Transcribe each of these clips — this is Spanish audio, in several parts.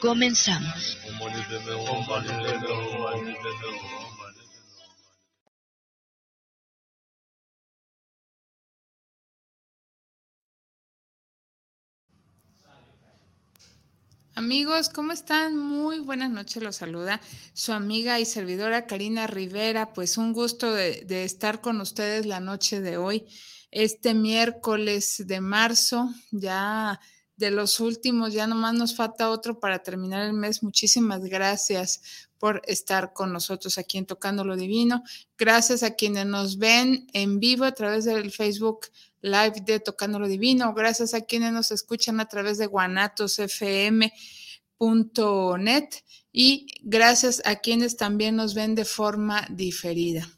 Comenzamos. Amigos, ¿cómo están? Muy buenas noches, los saluda su amiga y servidora Karina Rivera. Pues un gusto de, de estar con ustedes la noche de hoy este miércoles de marzo, ya de los últimos, ya nomás nos falta otro para terminar el mes. Muchísimas gracias por estar con nosotros aquí en Tocando lo Divino. Gracias a quienes nos ven en vivo a través del Facebook Live de Tocando lo Divino. Gracias a quienes nos escuchan a través de guanatosfm.net y gracias a quienes también nos ven de forma diferida.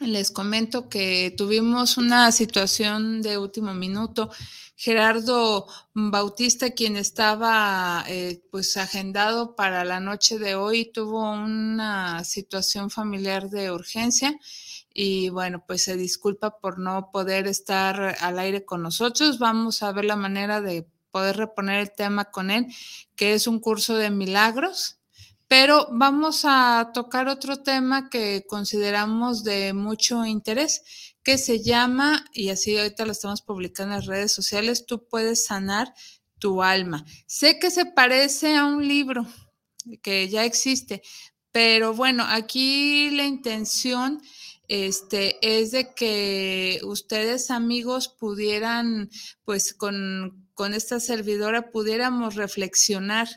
Les comento que tuvimos una situación de último minuto. Gerardo Bautista, quien estaba eh, pues agendado para la noche de hoy, tuvo una situación familiar de urgencia y bueno, pues se disculpa por no poder estar al aire con nosotros. Vamos a ver la manera de poder reponer el tema con él, que es un curso de milagros pero vamos a tocar otro tema que consideramos de mucho interés, que se llama, y así ahorita lo estamos publicando en las redes sociales, tú puedes sanar tu alma. Sé que se parece a un libro que ya existe, pero bueno, aquí la intención este, es de que ustedes amigos pudieran, pues con, con esta servidora pudiéramos reflexionar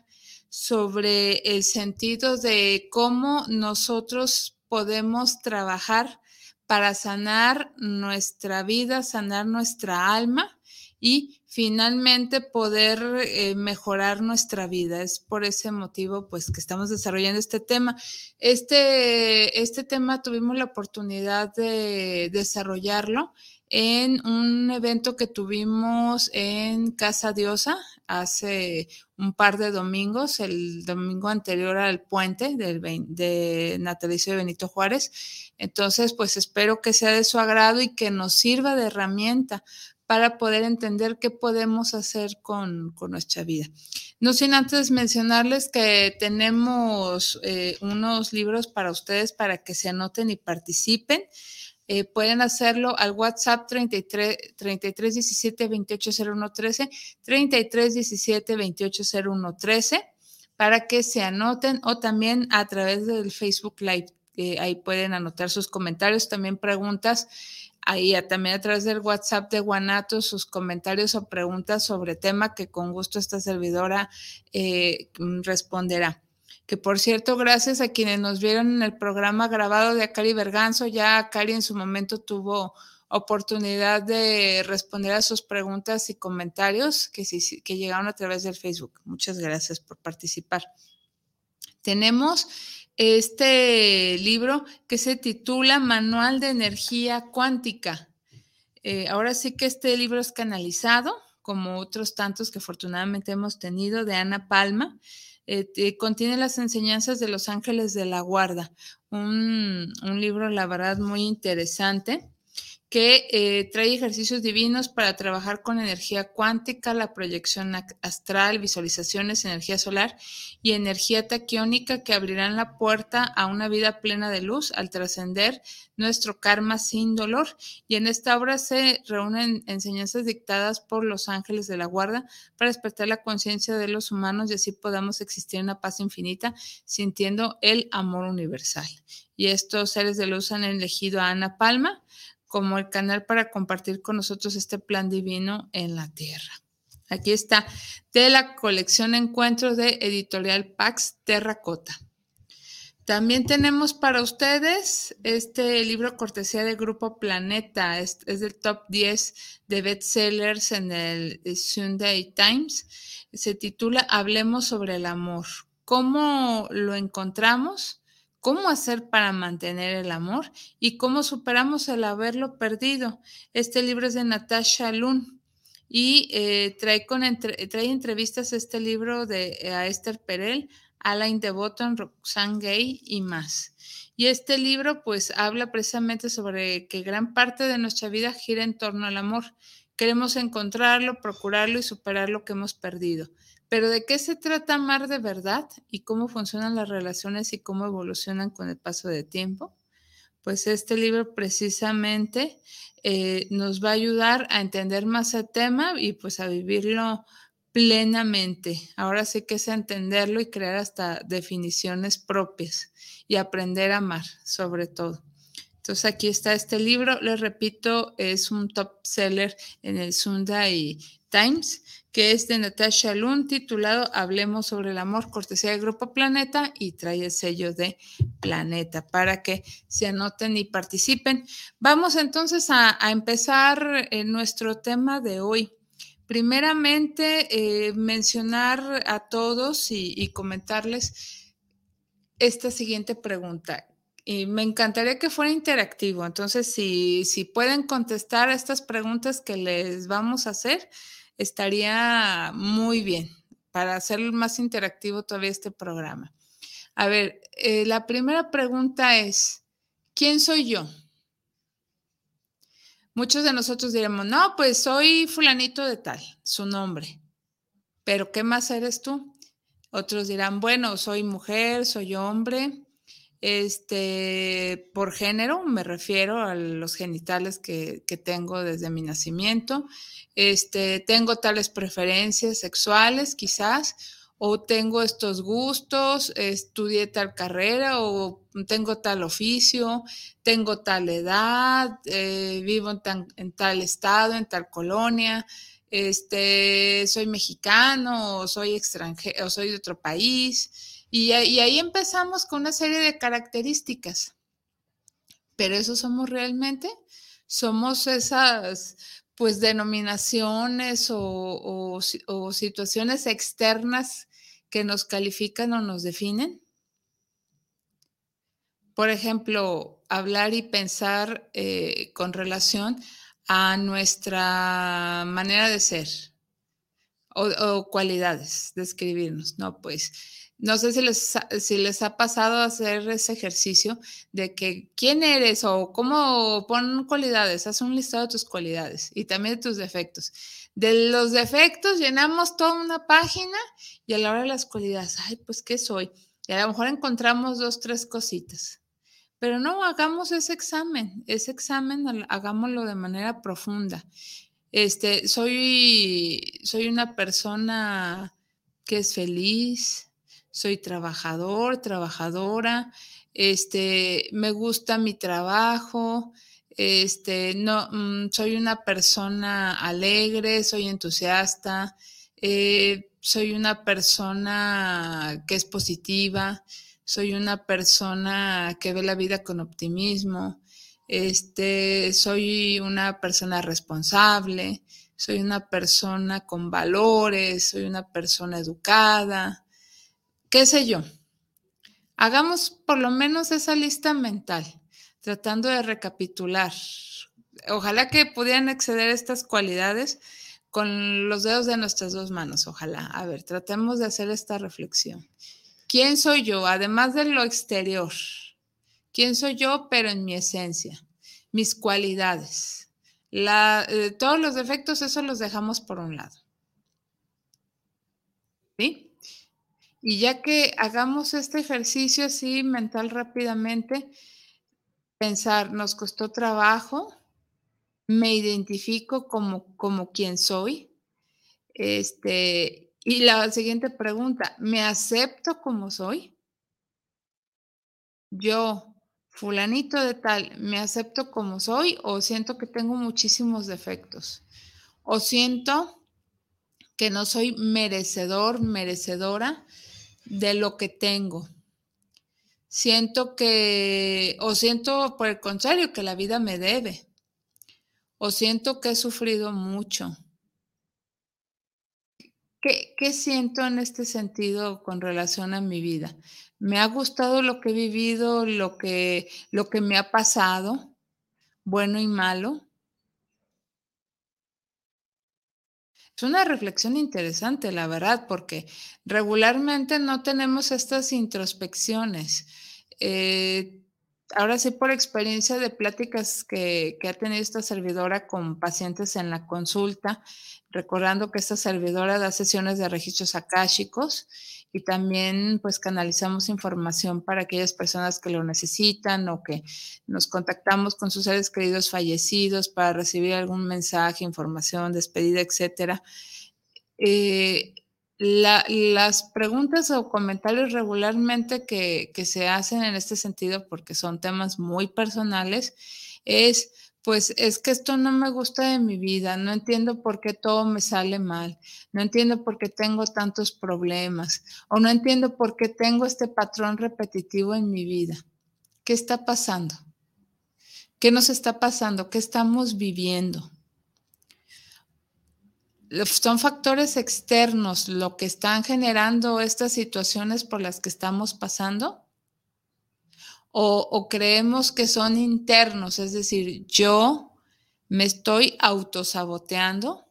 sobre el sentido de cómo nosotros podemos trabajar para sanar nuestra vida, sanar nuestra alma y finalmente poder eh, mejorar nuestra vida. Es por ese motivo pues que estamos desarrollando este tema. Este, este tema tuvimos la oportunidad de desarrollarlo en un evento que tuvimos en Casa Diosa hace un par de domingos, el domingo anterior al puente del, de natalicio de Benito Juárez. Entonces, pues espero que sea de su agrado y que nos sirva de herramienta para poder entender qué podemos hacer con, nuestra vida. No sin antes mencionarles que tenemos eh, unos libros para ustedes para que se anoten y participen. Eh, pueden hacerlo al WhatsApp 33, 33 17 28 01 13, 33 17 28 01 13, para que se anoten o también a través del Facebook Live. ahí pueden anotar sus comentarios, también preguntas. Ahí también a través del WhatsApp de Guanato sus comentarios o preguntas sobre tema que con gusto esta servidora eh, responderá que por cierto, gracias a quienes nos vieron en el programa grabado de Acari Berganzo, ya Acari en su momento tuvo oportunidad de responder a sus preguntas y comentarios que, que llegaron a través del Facebook. Muchas gracias por participar. Tenemos este libro que se titula Manual de Energía Cuántica. Eh, ahora sí que este libro es canalizado, como otros tantos que afortunadamente hemos tenido, de Ana Palma. Eh, contiene las enseñanzas de los ángeles de la guarda, un, libro, la verdad, muy interesante que eh, trae ejercicios divinos para trabajar con energía cuántica, la proyección astral, visualizaciones, energía solar y energía taquiónica que abrirán la puerta a una vida plena de luz al trascender nuestro karma sin dolor. Y en esta obra se reúnen enseñanzas dictadas por los ángeles de la guarda para despertar la conciencia de los humanos y así podamos existir en una paz infinita sintiendo el amor universal. Y estos seres de luz han elegido a Ana Palma como el canal para compartir con nosotros este plan divino en la tierra. Aquí está, de la colección Encuentros de Editorial Pax Terracota. También tenemos para ustedes este libro cortesía del Grupo Planeta, es, es del top 10 de bestsellers en el Sunday Times. Se titula Hablemos sobre el amor. ¿Cómo lo encontramos? Cómo hacer para mantener el amor y cómo superamos el haberlo perdido. Este libro es de Natasha Lund y eh, trae, con trae entrevistas este libro de eh, a Esther Perel, Alain de Roxanne Gay y más. Y este libro pues habla precisamente sobre que gran parte de nuestra vida gira en torno al amor. Queremos encontrarlo, procurarlo y superar lo que hemos perdido. Pero ¿de qué se trata amar de verdad y cómo funcionan las relaciones y cómo evolucionan con el paso de tiempo? Pues este libro precisamente eh, nos va a ayudar a entender más el tema y pues a vivirlo plenamente. Ahora sí que es entenderlo y crear hasta definiciones propias y aprender a amar sobre todo. Entonces aquí está este libro, les repito, es un top seller en el Sunday Times que es de Natasha Lund, titulado Hablemos sobre el amor, cortesía del Grupo Planeta, y trae el sello de Planeta para que se anoten y participen. Vamos entonces a, empezar eh, nuestro tema de hoy. Primeramente, eh, mencionar a todos y, comentarles esta siguiente pregunta. Me encantaría que fuera interactivo. Entonces, si, si pueden contestar a estas preguntas que les vamos a hacer, estaría muy bien para hacer más interactivo todavía este programa. A ver, eh, la primera pregunta es, ¿quién soy yo? Muchos de nosotros diremos, no, pues soy fulanito de tal, su nombre. Pero ¿qué más eres tú? Otros dirán, bueno, soy mujer, soy hombre. Este, por género, me refiero a los genitales que, que tengo desde mi nacimiento este, tengo tales preferencias sexuales quizás, o tengo estos gustos, estudié tal carrera o tengo tal oficio, tengo tal edad, eh, vivo en, tal estado, en tal colonia, este, soy mexicano o soy extranjero o soy de otro país. Y, ahí empezamos con una serie de características. Pero eso somos realmente, somos esas pues denominaciones o, situaciones externas que nos califican o nos definen. Por ejemplo, hablar y pensar eh, con relación a nuestra manera de ser o, o cualidades, describirnos, ¿no? Pues no sé si les, si les ha pasado hacer ese ejercicio de que quién eres o cómo pon cualidades, haz un listado de tus cualidades y también de tus defectos. De los defectos llenamos toda una página y a la hora de las cualidades, ay, pues, ¿qué soy? Y a lo mejor encontramos dos, tres cositas. Pero no hagamos ese examen, ese examen hagámoslo de manera profunda. Este, soy, soy una persona que es feliz, soy trabajador, trabajadora, este, me gusta mi trabajo, este, no, mm, soy una persona alegre, soy entusiasta, eh, soy una persona que es positiva, soy una persona que ve la vida con optimismo, este, soy una persona responsable, soy una persona con valores, soy una persona educada, qué sé yo. Hagamos por lo menos esa lista mental, tratando de recapitular. Ojalá que pudieran exceder estas cualidades con los dedos de nuestras dos manos, ojalá. A ver, tratemos de hacer esta reflexión. ¿Quién soy yo, además de lo exterior? ¿Quién soy yo, pero en mi esencia? Mis cualidades. Eh, todos los defectos, eso los dejamos por un lado. ¿Sí? Y ya que hagamos este ejercicio así mental rápidamente, pensar, nos costó trabajo, me identifico como, como quien soy. Este, y la siguiente pregunta, ¿me acepto como soy? Yo, fulanito de tal, ¿me acepto como soy o siento que tengo muchísimos defectos? ¿O siento que no soy merecedor, merecedora de lo que tengo? Siento que, o siento por el contrario, que la vida me debe, o siento que he sufrido mucho. ¿Qué, ¿Qué, siento en este sentido con relación a mi vida? ¿Me ha gustado lo que he vivido, lo que, lo que me ha pasado, bueno y malo? Es una reflexión interesante, la verdad, porque regularmente no tenemos estas introspecciones. Eh, ahora sí, por experiencia de pláticas que, que, ha tenido esta servidora con pacientes en la consulta, recordando que esta servidora da sesiones de registros akáshicos y también pues canalizamos información para aquellas personas que lo necesitan o que nos contactamos con sus seres queridos fallecidos para recibir algún mensaje, información, despedida, etcétera. Eh, las preguntas o comentarios regularmente que, que se hacen en este sentido, porque son temas muy personales, es pues es que esto no me gusta de mi vida, no entiendo por qué todo me sale mal, no entiendo por qué tengo tantos problemas o no entiendo por qué tengo este patrón repetitivo en mi vida. ¿Qué está pasando? ¿Qué nos está pasando? ¿Qué estamos viviendo? Son factores externos lo que están generando estas situaciones por las que estamos pasando o, creemos que son internos, es decir, yo me estoy autosaboteando,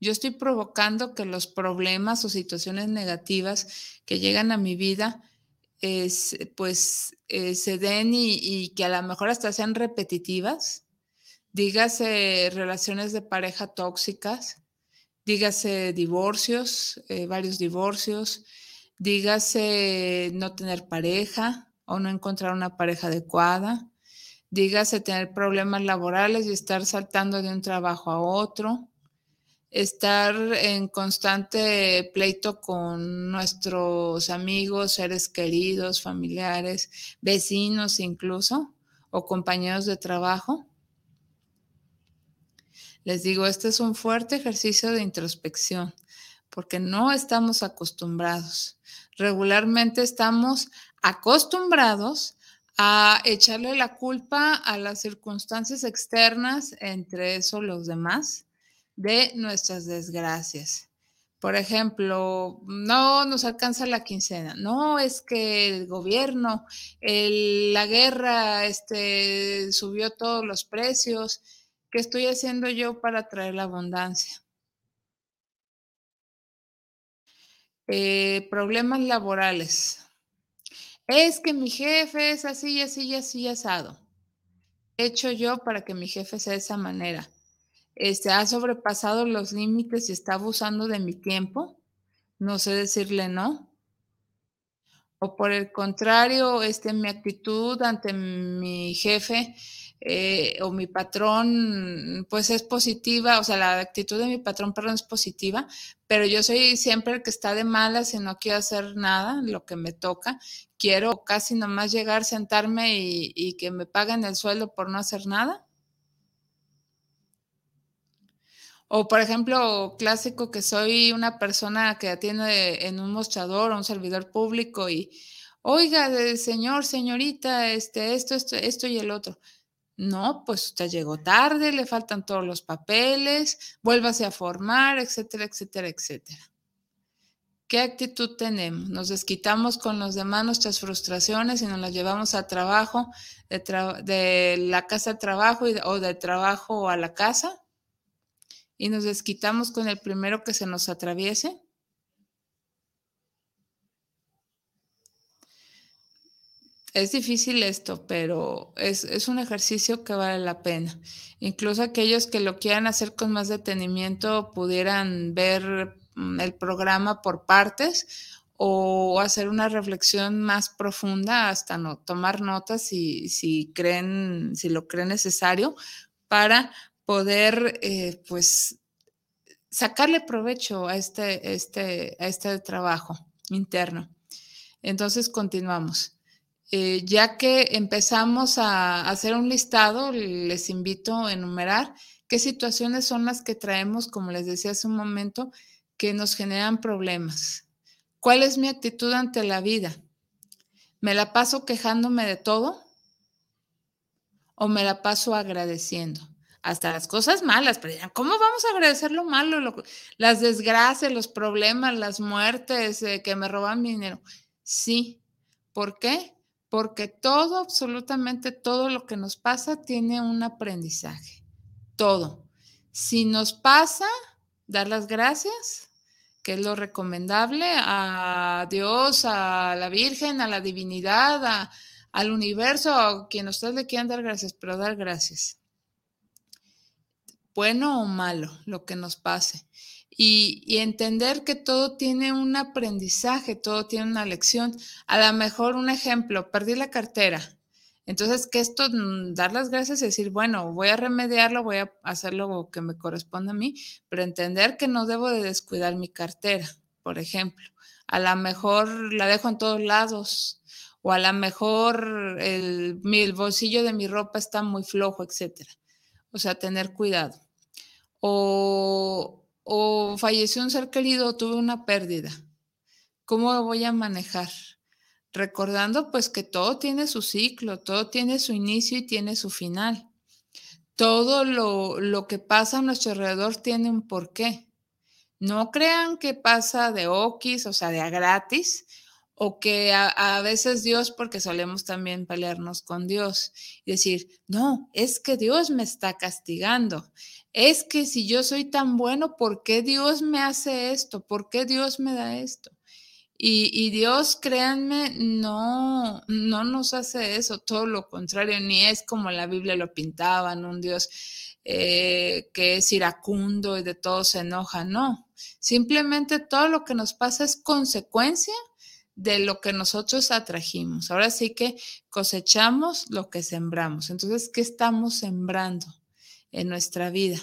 yo estoy provocando que los problemas o situaciones negativas que llegan a mi vida, pues eh, se den y, que a lo mejor hasta sean repetitivas. Dígase relaciones de pareja tóxicas, dígase divorcios, eh, varios divorcios, dígase no tener pareja, o no encontrar una pareja adecuada, dígase tener problemas laborales y estar saltando de un trabajo a otro, estar en constante pleito con nuestros amigos, seres queridos, familiares, vecinos incluso, o compañeros de trabajo. Les digo, este es un fuerte ejercicio de introspección, porque no estamos acostumbrados. Regularmente estamos acostumbrados a echarle la culpa a las circunstancias externas, entre eso los demás, de nuestras desgracias. Por ejemplo, no nos alcanza la quincena, no es que el gobierno, la guerra este, subió todos los precios, ¿qué estoy haciendo yo para traer la abundancia? Eh, problemas laborales. Es que mi jefe es así, así, así, asado. ¿Qué he hecho yo para que mi jefe sea de esa manera? Este, ha sobrepasado los límites y está abusando de mi tiempo. No sé decirle no. O por el contrario, este, mi actitud ante mi jefe eh, o mi patrón, pues es positiva, o sea, la actitud de mi patrón, perdón, es positiva, pero yo soy siempre el que está de malas y no quiero hacer nada, lo que me toca. Quiero casi nomás llegar, sentarme y, y que me paguen el sueldo por no hacer nada. O, por ejemplo, clásico que soy una persona que atiende en un mostrador o un servidor público y, oiga, señor, señorita, este, esto, esto, esto y el otro. No, pues usted llegó tarde, le faltan todos los papeles, vuélvase a formar, etcétera, etcétera, etcétera. ¿Qué actitud tenemos? Nos desquitamos con los demás nuestras frustraciones y nos las llevamos a trabajo, de, la casa al trabajo o de trabajo a la casa y nos desquitamos con el primero que se nos atraviese. Es difícil esto, pero es, es, un ejercicio que vale la pena. Incluso aquellos que lo quieran hacer con más detenimiento pudieran ver mm, el programa por partes o hacer una reflexión más profunda hasta no tomar notas si, si creen, si lo creen necesario para poder eh, pues sacarle provecho a este, este, a este trabajo interno. Entonces continuamos. Eh, ya que empezamos a hacer un listado, les invito a enumerar qué situaciones son las que traemos, como les decía hace un momento, que nos generan problemas. ¿Cuál es mi actitud ante la vida? ¿Me la paso quejándome de todo? ¿O me la paso agradeciendo? Hasta las cosas malas, pero ¿cómo vamos a agradecer lo malo? las desgracias, los problemas, las muertes, eh, que me roban mi dinero. Sí. ¿Por qué? Porque todo, absolutamente todo lo que nos pasa tiene un aprendizaje. Todo. Si nos pasa, dar las gracias, que es lo recomendable, a Dios, a la Virgen, a la divinidad, al universo, a quien ustedes le quieran dar gracias, pero dar gracias. Bueno o malo, lo que nos pase y, entender que todo tiene un aprendizaje, todo tiene una lección. A lo mejor un ejemplo, perdí la cartera. Entonces, que esto, mm, dar las gracias y decir, bueno, voy a remediarlo, voy a hacer lo que me corresponde a mí, pero entender que no debo de descuidar mi cartera, por ejemplo. A lo mejor la dejo en todos lados, o a lo mejor el, el bolsillo de mi ropa está muy flojo, etcétera. O sea, tener cuidado. O, o falleció un ser querido o tuve una pérdida. ¿Cómo voy a manejar? Recordando pues que todo tiene su ciclo, todo tiene su inicio y tiene su final. Todo lo, lo que pasa a nuestro alrededor tiene un porqué. No crean que pasa de okis, o sea, de a gratis, o que a, veces Dios, porque solemos también pelearnos con Dios y decir, no, es que Dios me está castigando, es que si yo soy tan bueno, ¿por qué Dios me hace esto? ¿Por qué Dios me da esto? Y, Dios, créanme, no, no nos hace eso, todo lo contrario, ni es como la Biblia lo pintaban, un Dios eh, que es iracundo y de todo se enoja, no. Simplemente todo lo que nos pasa es consecuencia de lo que nosotros atrajimos. Ahora sí que cosechamos lo que sembramos. Entonces, ¿qué estamos sembrando en nuestra vida?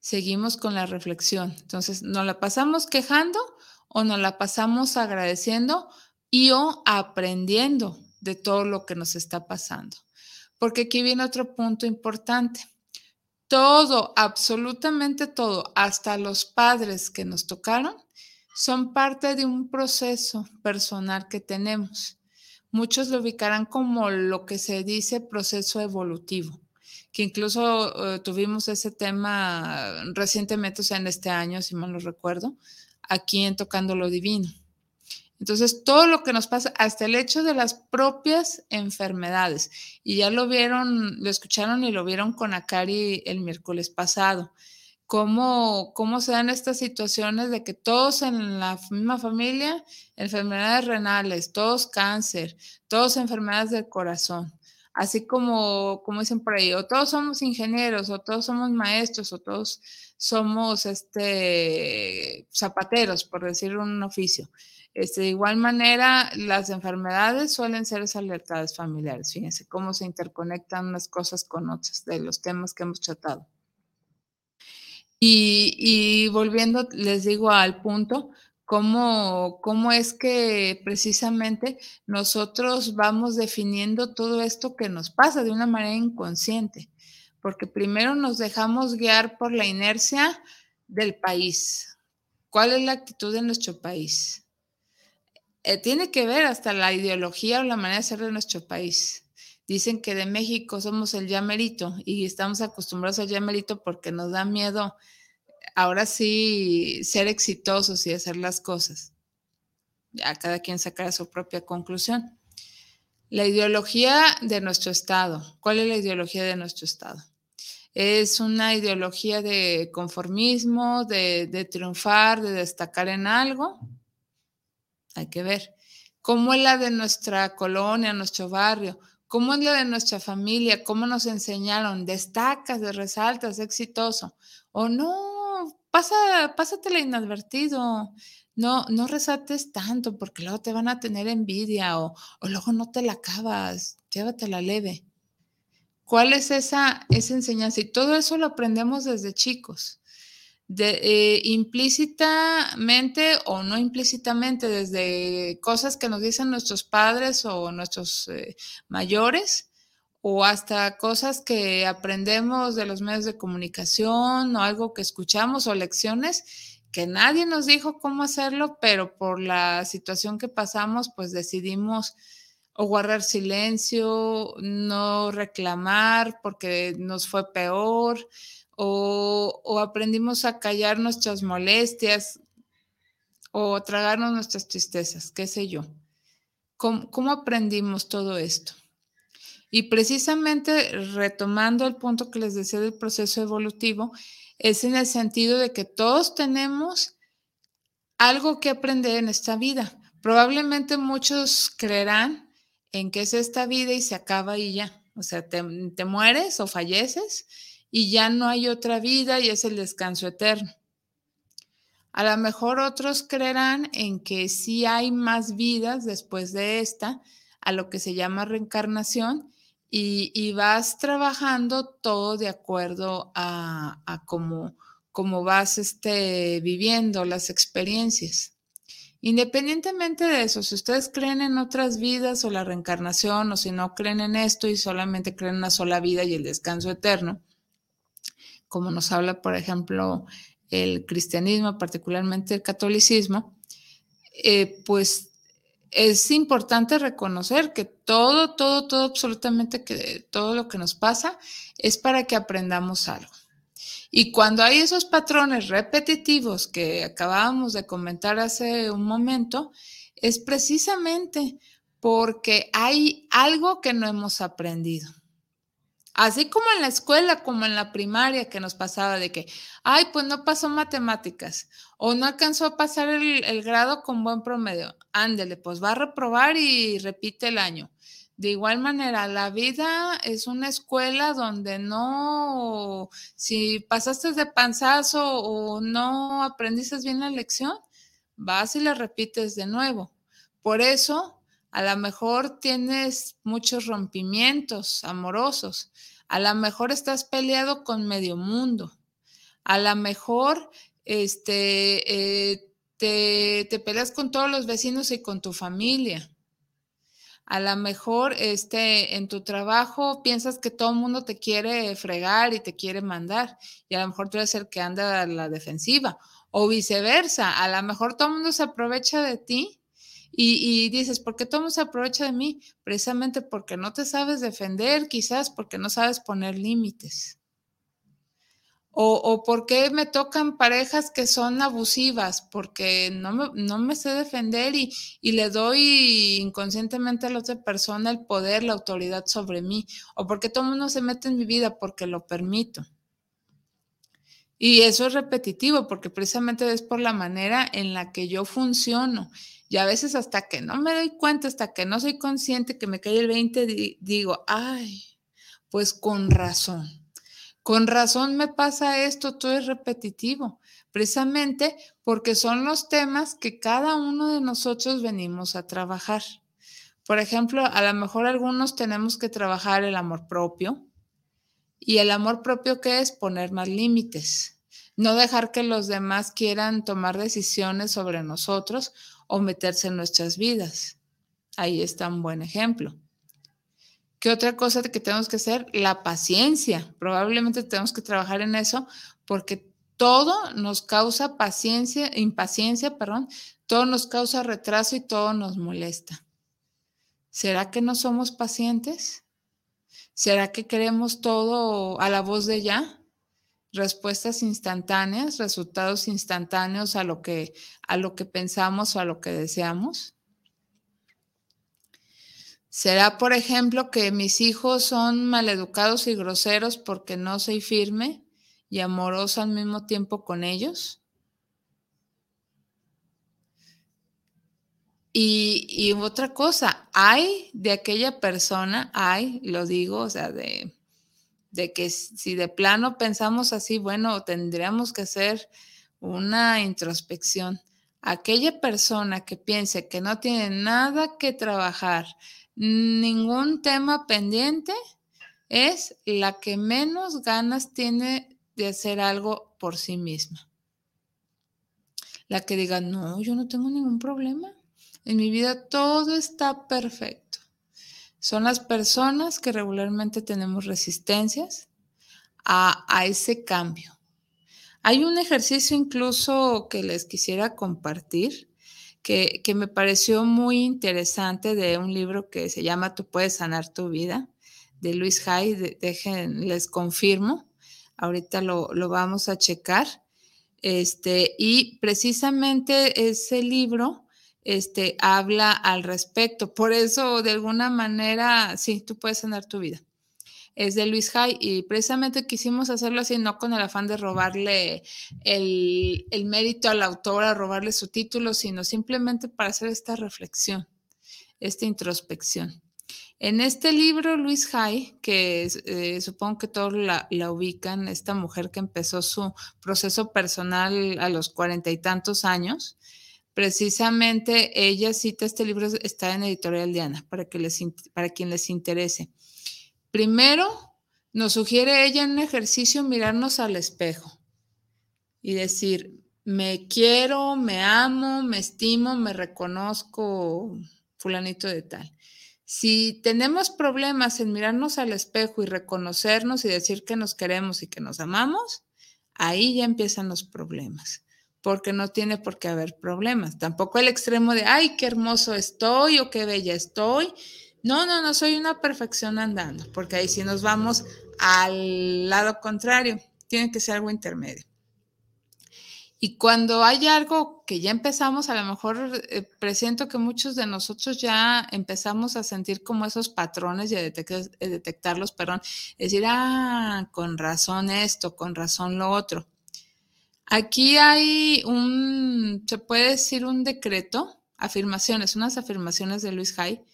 Seguimos con la reflexión. Entonces, ¿nos la pasamos quejando o nos la pasamos agradeciendo y o aprendiendo de todo lo que nos está pasando? Porque aquí viene otro punto importante. Todo, absolutamente todo, hasta los padres que nos tocaron, son parte de un proceso personal que tenemos. Muchos lo ubicarán como lo que se dice proceso evolutivo, que incluso eh, tuvimos ese tema recientemente, o sea, en este año, si mal lo recuerdo, aquí en Tocando lo Divino. Entonces, todo lo que nos pasa, hasta el hecho de las propias enfermedades, y ya lo vieron, lo escucharon y lo vieron con Akari el miércoles pasado cómo, cómo se dan estas situaciones de que todos en la misma familia, enfermedades renales, todos cáncer, todos enfermedades del corazón. Así como, como dicen por ahí, o todos somos ingenieros, o todos somos maestros, o todos somos este, zapateros, por decir un oficio. Este, de igual manera, las enfermedades suelen ser alertadas familiares. Fíjense cómo se interconectan unas cosas con otras de los temas que hemos tratado. Y, volviendo, les digo al punto, cómo, cómo es que precisamente nosotros vamos definiendo todo esto que nos pasa de una manera inconsciente, porque primero nos dejamos guiar por la inercia del país. ¿Cuál es la actitud de nuestro país? Eh, tiene que ver hasta la ideología o la manera de ser de nuestro país. Dicen que de México somos el llamerito y estamos acostumbrados al llamerito porque nos da miedo ahora sí ser exitosos y hacer las cosas. Ya cada quien sacará su propia conclusión. La ideología de nuestro Estado. ¿Cuál es la ideología de nuestro Estado? Es una ideología de conformismo, de, de triunfar, de destacar en algo. Hay que ver. cómo es la de nuestra colonia, nuestro barrio, cómo es la de nuestra familia, cómo nos enseñaron, destacas, de resaltas, exitoso. O no, pasa, pásatela inadvertido. No, no resaltes tanto porque luego te van a tener envidia o, o luego no te la acabas, llévatela leve. ¿Cuál es esa, esa enseñanza? Y todo eso lo aprendemos desde chicos. De, eh, implícitamente o no implícitamente, desde cosas que nos dicen nuestros padres o nuestros eh, mayores, o hasta cosas que aprendemos de los medios de comunicación o algo que escuchamos o lecciones que nadie nos dijo cómo hacerlo, pero por la situación que pasamos, pues decidimos o guardar silencio, no reclamar porque nos fue peor, o, aprendimos a callar nuestras molestias o tragarnos nuestras tristezas, qué sé yo. ¿Cómo, aprendimos todo esto? Y precisamente retomando el punto que les decía del proceso evolutivo, es en el sentido de que todos tenemos algo que aprender en esta vida. Probablemente muchos creerán en qué es esta vida y se acaba y ya. O sea, te, mueres o falleces y ya no hay otra vida y es el descanso eterno. A lo mejor otros creerán en que sí hay más vidas después de esta, a lo que se llama reencarnación, y, vas trabajando todo de acuerdo a, cómo, vas este, viviendo las experiencias. Independientemente de eso, si ustedes creen en otras vidas o la reencarnación, o si no creen en esto y solamente creen en una sola vida y el descanso eterno, como nos habla, por ejemplo, el cristianismo, particularmente el catolicismo, eh, pues es importante reconocer que todo, todo, todo, absolutamente que todo lo que nos pasa es para que aprendamos algo. Y cuando hay esos patrones repetitivos que acabábamos de comentar hace un momento, es precisamente porque hay algo que no hemos aprendido. Así como en la escuela, como en la primaria, que nos pasaba de que, ay, pues no pasó matemáticas o no alcanzó a pasar el, grado con buen promedio. Ándele, pues va a reprobar y repite el año. De igual manera, la vida es una escuela donde no, si pasaste de panzazo o no aprendiste bien la lección, vas y la repites de nuevo. Por eso, a lo mejor tienes muchos rompimientos amorosos, a lo mejor estás peleado con medio mundo, a lo mejor este, eh, te, te peleas con todos los vecinos y con tu familia. A lo mejor este, en tu trabajo piensas que todo el mundo te quiere fregar y te quiere mandar y a lo mejor tú eres el que anda a la defensiva o viceversa, a lo mejor todo el mundo se aprovecha de ti y, y, dices, ¿por qué todo se aprovecha de mí? Precisamente porque no te sabes defender, quizás porque no sabes poner límites. O, por qué me tocan parejas que son abusivas, porque no me, no me sé defender y, y, le doy inconscientemente a la otra persona el poder, la autoridad sobre mí. O porque todo el mundo se mete en mi vida porque lo permito. Y eso es repetitivo, porque precisamente es por la manera en la que yo funciono. Y a veces hasta que no me doy cuenta, hasta que no soy consciente que me cae el 20, digo, ay, pues con razón con razón me pasa esto, todo es repetitivo, precisamente porque son los temas que cada uno de nosotros venimos a trabajar. Por ejemplo, a lo mejor algunos tenemos que trabajar el amor propio. ¿Y el amor propio qué es? Poner más límites. No dejar que los demás quieran tomar decisiones sobre nosotros o meterse en nuestras vidas. Ahí está un buen ejemplo. ¿Qué otra cosa que tenemos que hacer? La paciencia. Probablemente tenemos que trabajar en eso porque todo nos causa paciencia, impaciencia, perdón, todo nos causa retraso y todo nos molesta. ¿Será que no somos pacientes? ¿Será que queremos todo a la voz de ya? Respuestas instantáneas, resultados instantáneos a lo que, a lo que pensamos o a lo que deseamos. ¿Será, por ejemplo, que mis hijos son maleducados y groseros porque no soy firme y amoroso al mismo tiempo con ellos? Y, otra cosa, hay de aquella persona, hay, lo digo, o sea, de, de que si de plano pensamos así, bueno, tendríamos que hacer una introspección. Aquella persona que piense que no tiene nada que trabajar, ningún tema pendiente, es la que menos ganas tiene de hacer algo por sí misma. La que diga, no, yo no tengo ningún problema. En mi vida todo está perfecto. Son las personas que regularmente tenemos resistencias a, ese cambio. Hay un ejercicio incluso que les quisiera compartir, que, me pareció muy interesante de un libro que se llama Tú puedes sanar tu vida, de Luis Hay, dejen, les confirmo, ahorita lo, lo, vamos a checar. Este, y precisamente ese libro este, habla al respecto. Por eso, de alguna manera, sí, tú puedes sanar tu vida. Es de Luis Hay y precisamente quisimos hacerlo así, no con el afán de robarle el, el mérito al autor, a robarle su título, sino simplemente para hacer esta reflexión, esta introspección. En este libro, Luis Hay, que eh, supongo que todos la, la, ubican, esta mujer que empezó su proceso personal a los cuarenta y tantos años, Precisamente ella cita este libro, está en Editorial Diana, para, que les, para quien les interese. Primero, nos sugiere ella en un ejercicio mirarnos al espejo y decir, me quiero, me amo, me estimo, me reconozco, fulanito de tal. Si tenemos problemas en mirarnos al espejo y reconocernos y decir que nos queremos y que nos amamos, ahí ya empiezan los problemas porque no tiene por qué haber problemas. Tampoco el extremo de, ay, qué hermoso estoy o qué bella estoy. No, no, no soy una perfección andando, porque ahí sí nos vamos al lado contrario. Tiene que ser algo intermedio. Y cuando hay algo que ya empezamos, a lo mejor eh, presiento que muchos de nosotros ya empezamos a sentir como esos patrones y a detectarlos, perdón, es decir, ah, con razón esto, con razón lo otro. Aquí hay un, se puede decir un decreto, afirmaciones, unas afirmaciones de Luis Hay,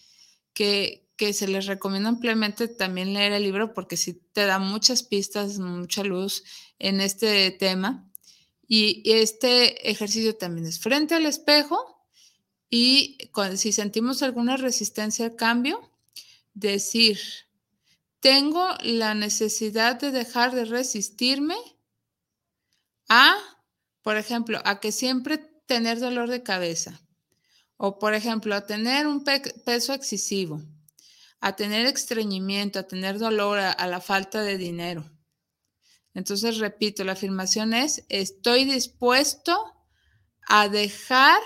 que, que se les recomienda ampliamente también leer el libro porque sí te da muchas pistas, mucha luz en este tema. Y, este ejercicio también es frente al espejo y si sentimos alguna resistencia al cambio, decir, tengo la necesidad de dejar de resistirme a, por ejemplo, a que siempre tener dolor de cabeza. O, por ejemplo, a tener un peso excesivo, a tener estreñimiento, a tener dolor, a, la falta de dinero. Entonces, repito, la afirmación es, estoy dispuesto a dejar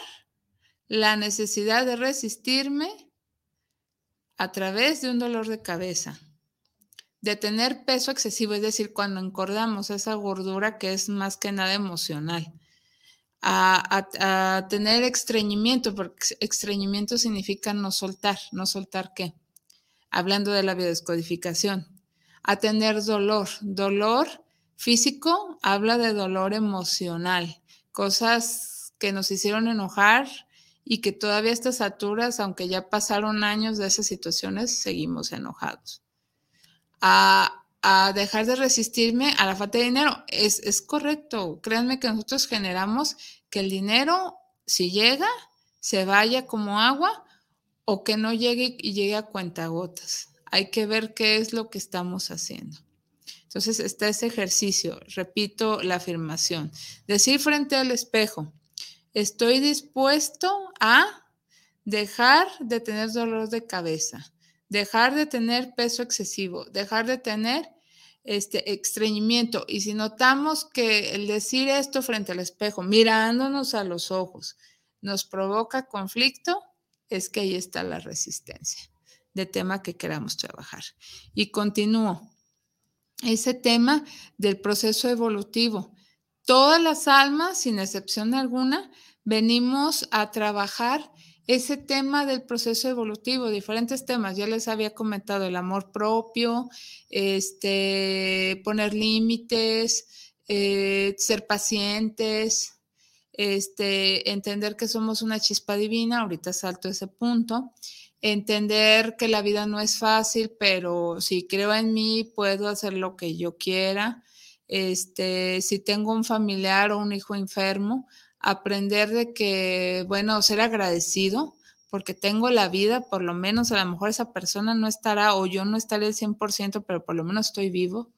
la necesidad de resistirme a través de un dolor de cabeza de tener peso excesivo, es decir, cuando encordamos esa gordura que es más que nada emocional, a, tener estreñimiento, porque estreñimiento significa no soltar, no soltar qué, hablando de la biodescodificación, a tener dolor, dolor físico habla de dolor emocional, cosas que nos hicieron enojar y que todavía a estas alturas, aunque ya pasaron años de esas situaciones, seguimos enojados a, dejar de resistirme a la falta de dinero. Es, es correcto. Créanme que nosotros generamos que el dinero, si llega, se vaya como agua o que no llegue y llegue a cuentagotas. Hay que ver qué es lo que estamos haciendo. Entonces está ese ejercicio, repito la afirmación, decir frente al espejo, estoy dispuesto a dejar de tener dolor de cabeza, dejar de tener peso excesivo, dejar de tener este estreñimiento. Y si notamos que el decir esto frente al espejo, mirándonos a los ojos, nos provoca conflicto, es que ahí está la resistencia de tema que queramos trabajar. Y continúo. Ese tema del proceso evolutivo. Todas las almas, sin excepción alguna, venimos a trabajar ese tema del proceso evolutivo, diferentes temas, ya les había comentado el amor propio, este, poner límites, eh, ser pacientes, este, entender que somos una chispa divina, ahorita salto ese punto, entender que la vida no es fácil, pero si creo en mí, puedo hacer lo que yo quiera. Este, si tengo un familiar o un hijo enfermo, aprender de que, bueno, ser agradecido porque tengo la vida, por lo menos a lo mejor esa persona no estará o yo no estaré al 100%, pero por lo menos estoy vivo.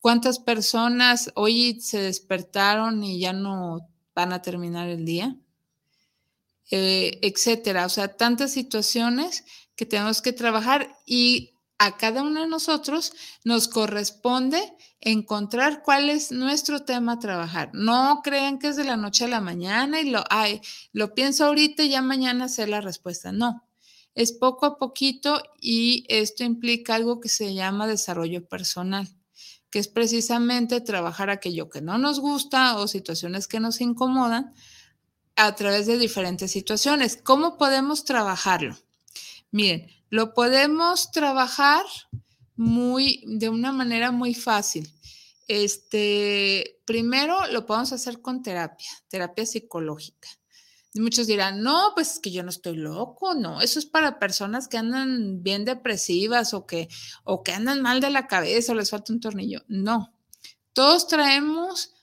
¿Cuántas personas hoy se despertaron y ya no van a terminar el día? Eh, etcétera. O sea, tantas situaciones que tenemos que trabajar y a cada uno de nosotros nos corresponde encontrar cuál es nuestro tema a trabajar. No crean que es de la noche a la mañana y lo, ay, lo pienso ahorita y ya mañana sé la respuesta. No, es poco a poquito y esto implica algo que se llama desarrollo personal, que es precisamente trabajar aquello que no nos gusta o situaciones que nos incomodan a través de diferentes situaciones. ¿Cómo podemos trabajarlo? Miren, lo podemos trabajar muy, de una manera muy fácil. Este, primero lo podemos hacer con terapia, terapia psicológica. muchos dirán, no, pues es que yo no estoy loco, no, eso es para personas que andan bien depresivas o que, o que andan mal de la cabeza o les falta un tornillo. No, todos traemos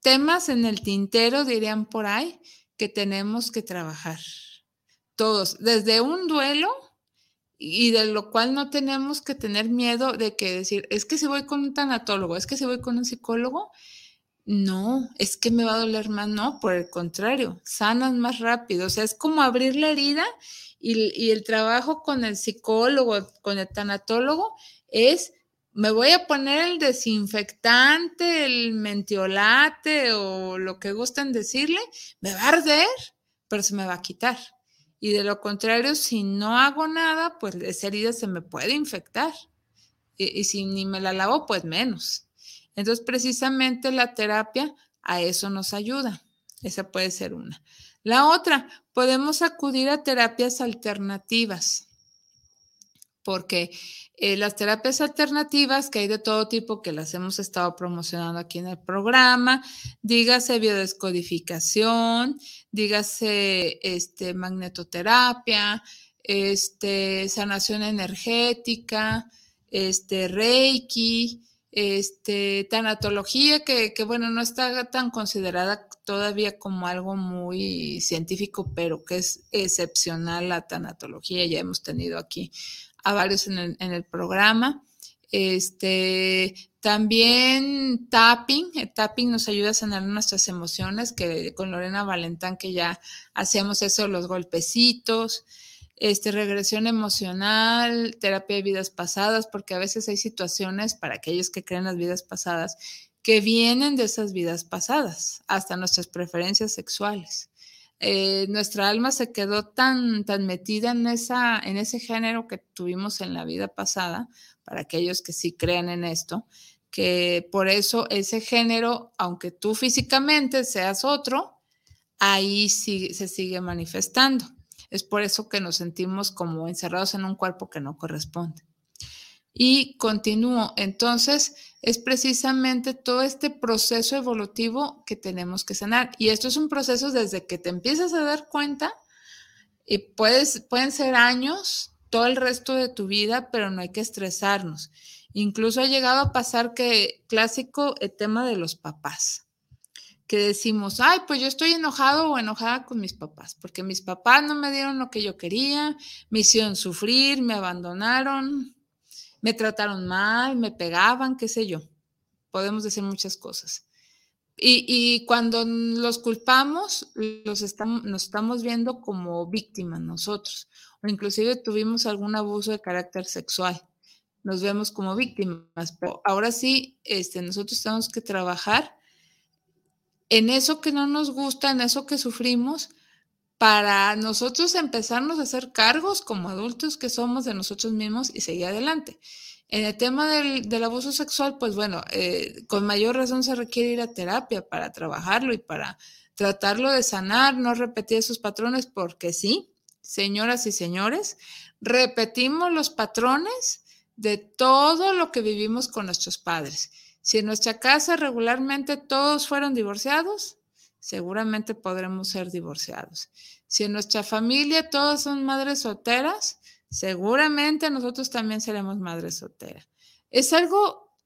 temas en el tintero, dirían por ahí, que tenemos que trabajar. Todos, desde un duelo y de lo cual no tenemos que tener miedo de que decir, es que si voy con un tanatólogo, es que si voy con un psicólogo, no, es que me va a doler más, no, por el contrario, sanan más rápido, o sea, es como abrir la herida y, y el trabajo con el psicólogo, con el tanatólogo, es, me voy a poner el desinfectante, el mentiolate o lo que gusten decirle, me va a arder, pero se me va a quitar. Y de lo contrario, si no hago nada, pues esa herida se me puede infectar. Y, si ni me la lavo, pues menos. Entonces, precisamente la terapia a eso nos ayuda. Esa puede ser una. La otra, podemos acudir a terapias alternativas, porque eh, las terapias alternativas, que hay de todo tipo, que las hemos estado promocionando aquí en el programa, dígase biodescodificación, dígase este, magnetoterapia, este, sanación energética, este, reiki, este, tanatología, que, que, bueno, no está tan considerada todavía como algo muy científico, pero que es excepcional la tanatología, ya hemos tenido aquí a varios en el, programa. Este, también tapping, el tapping nos ayuda a sanar nuestras emociones, que con Lorena Valentán que ya hacíamos eso, los golpecitos, este, regresión emocional, terapia de vidas pasadas, porque a veces hay situaciones para aquellos que creen las vidas pasadas que vienen de esas vidas pasadas, hasta nuestras preferencias sexuales. Eh, nuestra alma se quedó tan, tan metida en, esa, en ese género que tuvimos en la vida pasada, para aquellos que sí crean en esto, que por eso ese género, aunque tú físicamente seas otro, ahí sí, se sigue manifestando. Es por eso que nos sentimos como encerrados en un cuerpo que no corresponde. Y continúo. Entonces, es precisamente todo este proceso evolutivo que tenemos que sanar. Y esto es un proceso desde que te empiezas a dar cuenta, y puedes, pueden ser años, todo el resto de tu vida, pero no hay que estresarnos. Incluso ha llegado a pasar que clásico el tema de los papás, que decimos, ay, pues yo estoy enojado o enojada con mis papás, porque mis papás no me dieron lo que yo quería, me hicieron sufrir, me abandonaron, me trataron mal, me pegaban, qué sé yo. Podemos decir muchas cosas. Y, cuando los culpamos, los estamos, nos estamos viendo como víctimas nosotros, o inclusive tuvimos algún abuso de carácter sexual, nos vemos como víctimas. Pero ahora sí, este, nosotros tenemos que trabajar en eso que no nos gusta, en eso que sufrimos, para nosotros empezarnos a hacer cargos como adultos que somos de nosotros mismos y seguir adelante. En el tema del, abuso sexual, pues bueno, eh, con mayor razón se requiere ir a terapia para trabajarlo y para tratarlo de sanar, no repetir esos patrones, porque sí, señoras y señores, repetimos los patrones de todo lo que vivimos con nuestros padres. Si en nuestra casa regularmente todos fueron divorciados, seguramente podremos ser divorciados. Si en nuestra familia todos son madres solteras, seguramente nosotros también seremos madres solteras. Es algo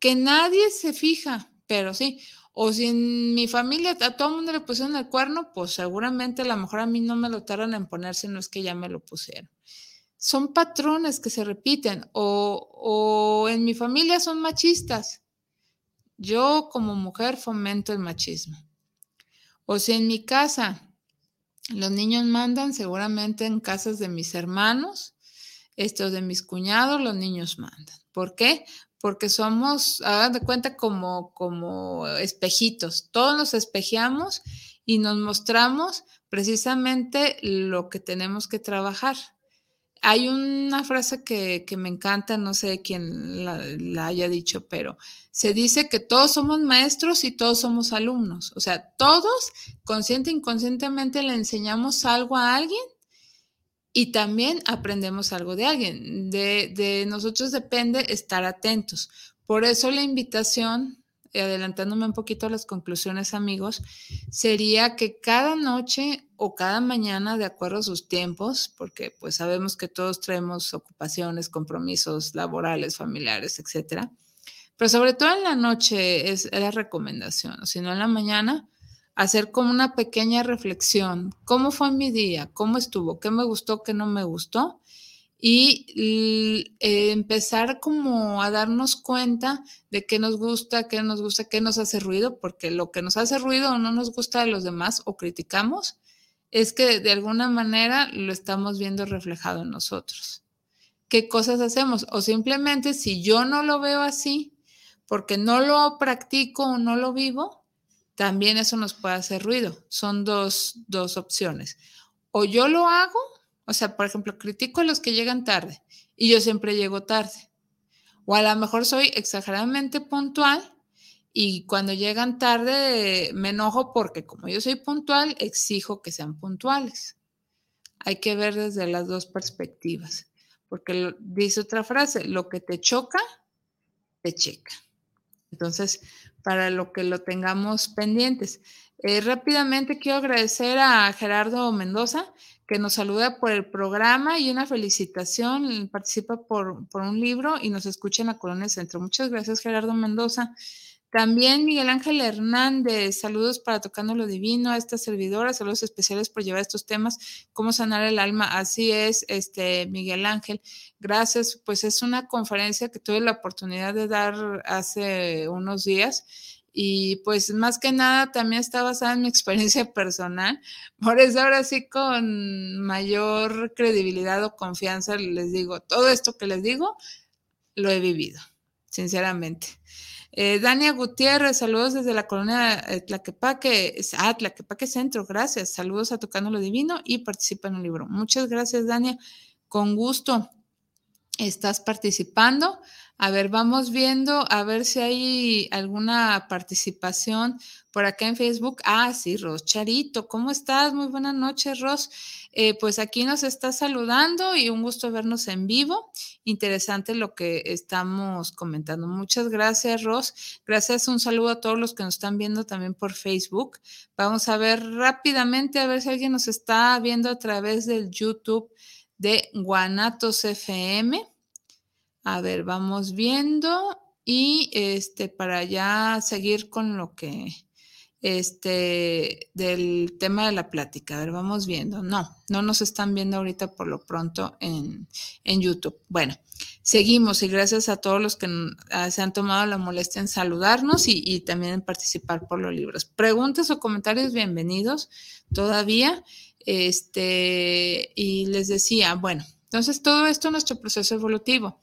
que nadie se fija, pero sí. O si en mi familia a todo el mundo le pusieron el cuerno, pues seguramente a lo mejor a mí no me lo tardan en ponerse, no es que ya me lo pusieron. Son patrones que se repiten. O, o en mi familia son machistas. Yo como mujer fomento el machismo. O si en mi casa los niños mandan, seguramente en casas de mis hermanos, estos de mis cuñados, los niños mandan. ¿Por qué? Porque somos, hagan de cuenta, como, como espejitos. Todos nos espejeamos y nos mostramos precisamente lo que tenemos que trabajar. Hay una frase que, me encanta, no sé quién la, haya dicho, pero se dice que todos somos maestros y todos somos alumnos. O sea, todos, consciente e inconscientemente, le enseñamos algo a alguien y también aprendemos algo de alguien. De, de nosotros depende estar atentos. Por eso la invitación adelantándome un poquito a las conclusiones, amigos, sería que cada noche o cada mañana, de acuerdo a sus tiempos, porque pues sabemos que todos traemos ocupaciones, compromisos laborales, familiares, etcétera, pero sobre todo en la noche es la recomendación, si no en la mañana, hacer como una pequeña reflexión, cómo fue mi día, cómo estuvo, qué me gustó, qué no me gustó, y eh, empezar como a darnos cuenta de qué nos gusta, qué nos gusta, qué nos hace ruido, porque lo que nos hace ruido o no nos gusta de los demás o criticamos es que de alguna manera lo estamos viendo reflejado en nosotros. ¿Qué cosas hacemos? O simplemente si yo no lo veo así, porque no lo practico o no lo vivo, también eso nos puede hacer ruido. Son dos, dos opciones. O yo lo hago o sea, por ejemplo, critico a los que llegan tarde y yo siempre llego tarde. O a lo mejor soy exageradamente puntual y cuando llegan tarde me enojo porque como yo soy puntual, exijo que sean puntuales. Hay que ver desde las dos perspectivas, porque dice otra frase, lo que te choca, te checa. Entonces, para lo que lo tengamos pendientes. Eh, rápidamente quiero agradecer a Gerardo Mendoza, que nos saluda por el programa y una felicitación. Participa por, un libro y nos escucha en la Colonia Centro. Muchas gracias, Gerardo Mendoza. También Miguel Ángel Hernández, saludos para Tocando lo Divino a esta servidora, saludos especiales por llevar estos temas, cómo sanar el alma. Así es, este Miguel Ángel, gracias. Pues es una conferencia que tuve la oportunidad de dar hace unos días y pues más que nada también está basada en mi experiencia personal. Por eso ahora sí con mayor credibilidad o confianza les digo, todo esto que les digo, lo he vivido, sinceramente. Eh, Dania Gutiérrez, saludos desde la colonia Tlaquepaque, ah, Tlaquepaque Centro, gracias. Saludos a Tocando lo Divino y participa en un libro. Muchas gracias, Dania. Con gusto estás participando. A ver, vamos viendo a ver si hay alguna participación por acá en Facebook. Ah, sí, Ros Charito, ¿cómo estás? Muy buenas noches, Ros. Eh, pues aquí nos está saludando y un gusto vernos en vivo. Interesante lo que estamos comentando. Muchas gracias, Ros. Gracias, un saludo a todos los que nos están viendo también por Facebook. Vamos a ver rápidamente a ver si alguien nos está viendo a través del YouTube de Guanatos FM. A ver, vamos viendo y este para ya seguir con lo que este del tema de la plática. A ver, vamos viendo. No, no nos están viendo ahorita por lo pronto en, YouTube. Bueno, seguimos y gracias a todos los que ah, se han tomado la molestia en saludarnos y, también en participar por los libros. Preguntas o comentarios, bienvenidos todavía. Este, y les decía, bueno, entonces todo esto es nuestro proceso evolutivo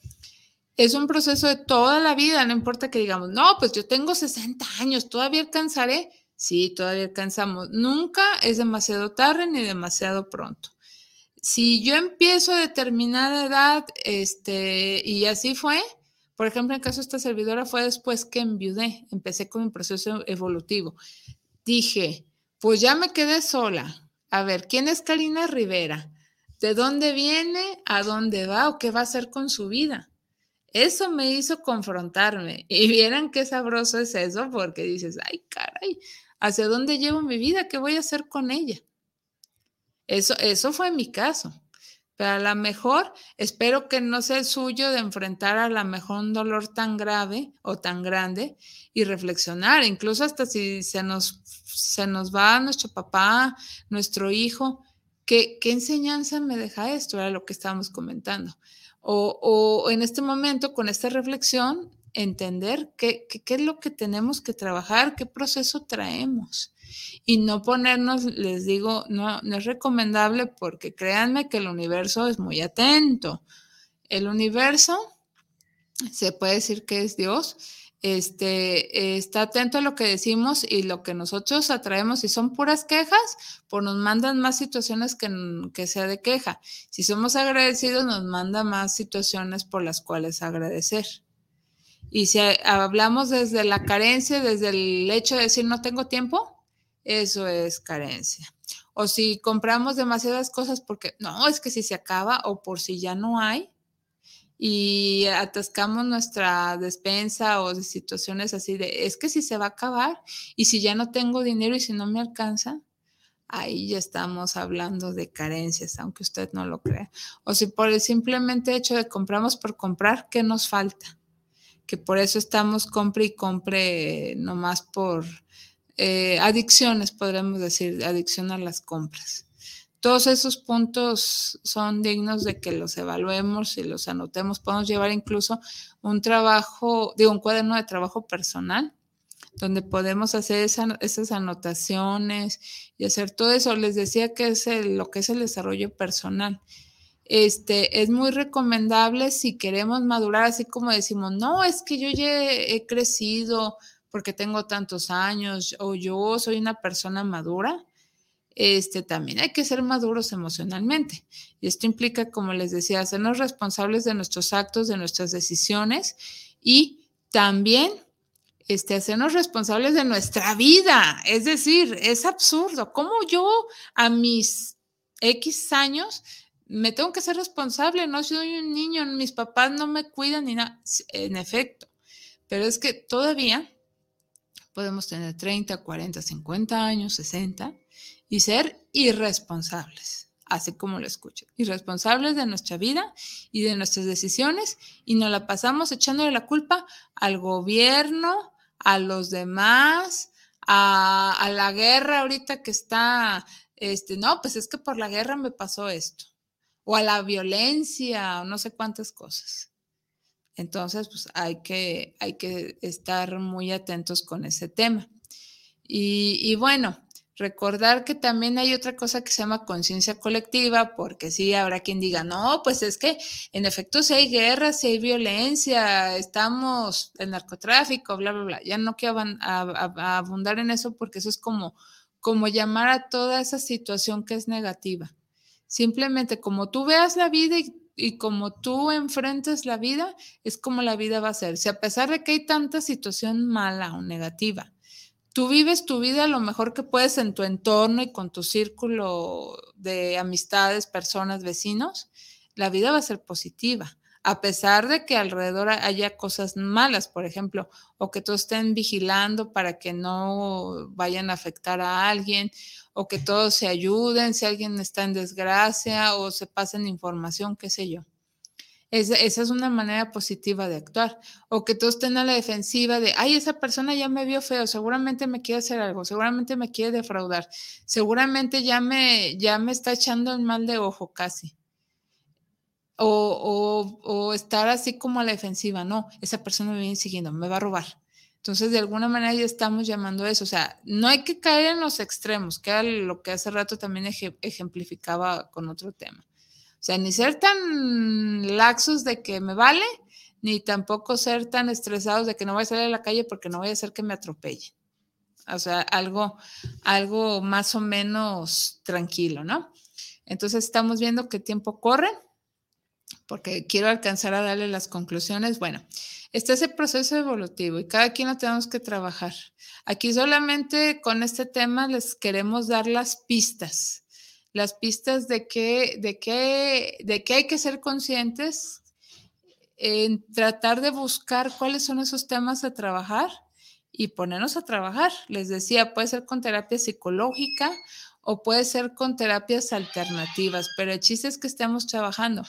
es un proceso de toda la vida, no importa que digamos, no, pues yo tengo 60 años, todavía alcanzaré. Sí, todavía alcanzamos. Nunca es demasiado tarde ni demasiado pronto. Si yo empiezo a determinada edad, este, y así fue, por ejemplo, en el caso de esta servidora fue después que enviudé, empecé con mi proceso evolutivo. Dije, pues ya me quedé sola. A ver, ¿quién es Karina Rivera? ¿De dónde viene? ¿A dónde va? ¿O qué va a hacer con su vida? Eso me hizo confrontarme y vieran qué sabroso es eso porque dices, ay, caray, ¿Hacia dónde llevo mi vida? ¿Qué voy a hacer con ella? Eso, eso fue mi caso. Pero a lo mejor espero que no sea el suyo de enfrentar a lo mejor un dolor tan grave o tan grande y reflexionar, incluso hasta si se nos, se nos va nuestro papá, nuestro hijo, ¿qué, qué enseñanza me deja esto? Era lo que estábamos comentando. O, o en este momento, con esta reflexión, entender qué, qué, qué es lo que tenemos que trabajar, qué proceso traemos y no ponernos, les digo, no, no es recomendable porque créanme que el universo es muy atento. El universo, se puede decir que es Dios, este, está atento a lo que decimos y lo que nosotros atraemos. Si son puras quejas, pues nos mandan más situaciones que, que sea de queja. Si somos agradecidos, nos manda más situaciones por las cuales agradecer. Y si hablamos desde la carencia, desde el hecho de decir no tengo tiempo, eso es carencia. O si compramos demasiadas cosas porque no, es que si se acaba o por si ya no hay y atascamos nuestra despensa o de situaciones así de, es que si se va a acabar y si ya no tengo dinero y si no me alcanza, ahí ya estamos hablando de carencias, aunque usted no lo crea. O si por el simplemente hecho de compramos por comprar, ¿qué nos falta? Que por eso estamos compre y compre nomás por eh, adicciones, podríamos decir, adicción a las compras. Todos esos puntos son dignos de que los evaluemos y los anotemos. Podemos llevar incluso un trabajo, digo, un cuaderno de trabajo personal, donde podemos hacer esas anotaciones y hacer todo eso. Les decía que es lo que es el desarrollo personal. Este, es muy recomendable si queremos madurar, así como decimos, no, es que yo ya he crecido, porque tengo tantos años o yo soy una persona madura, este, también hay que ser maduros emocionalmente. Y esto implica, como les decía, hacernos responsables de nuestros actos, de nuestras decisiones y también este, hacernos responsables de nuestra vida. Es decir, es absurdo. ¿Cómo yo a mis X años me tengo que ser responsable? No soy un niño, mis papás no me cuidan ni nada. En efecto, pero es que todavía podemos tener 30, 40, 50 años, 60 y ser irresponsables, así como lo escucho, irresponsables de nuestra vida y de nuestras decisiones y nos la pasamos echándole la culpa al gobierno, a los demás, a, la guerra ahorita que está, este, no, pues es que por la guerra me pasó esto, o a la violencia, o no sé cuántas cosas. Entonces, pues hay que, hay que estar muy atentos con ese tema. Y, bueno, recordar que también hay otra cosa que se llama conciencia colectiva, porque sí habrá quien diga, no, pues es que en efecto si hay guerra, si hay violencia, estamos en narcotráfico, bla, bla, bla. Ya no quiero abundar en eso porque eso es como, como llamar a toda esa situación que es negativa. Simplemente como tú veas la vida y y como tú enfrentes la vida, es como la vida va a ser. Si a pesar de que hay tanta situación mala o negativa, tú vives tu vida lo mejor que puedes en tu entorno y con tu círculo de amistades, personas, vecinos, la vida va a ser positiva. A pesar de que alrededor haya cosas malas, por ejemplo, o que todos estén vigilando para que no vayan a afectar a alguien, o que todos se ayuden si alguien está en desgracia o se pasen información, qué sé yo. Esa es una manera positiva de actuar. O que todos estén a la defensiva de, ay, esa persona ya me vio feo, seguramente me quiere hacer algo, seguramente me quiere defraudar, seguramente ya me, ya me está echando el mal de ojo casi. O, o, o estar así como a la defensiva, no, esa persona me viene siguiendo, me va a robar. Entonces, de alguna manera ya estamos llamando eso. O sea, no hay que caer en los extremos, que era lo que hace rato también ejemplificaba con otro tema. O sea, ni ser tan laxos de que me vale, ni tampoco ser tan estresados de que no voy a salir a la calle porque no voy a hacer que me atropelle. O sea, algo, algo más o menos tranquilo, ¿no? Entonces estamos viendo que tiempo corre, porque quiero alcanzar a darle las conclusiones. Bueno, está ese proceso evolutivo y cada quien lo tenemos que trabajar. Aquí solamente con este tema les queremos dar las pistas, las pistas de que, de que, de que hay que ser conscientes en tratar de buscar cuáles son esos temas a trabajar y ponernos a trabajar. Les decía, puede ser con terapia psicológica o puede ser con terapias alternativas, pero el chiste es que estemos trabajando.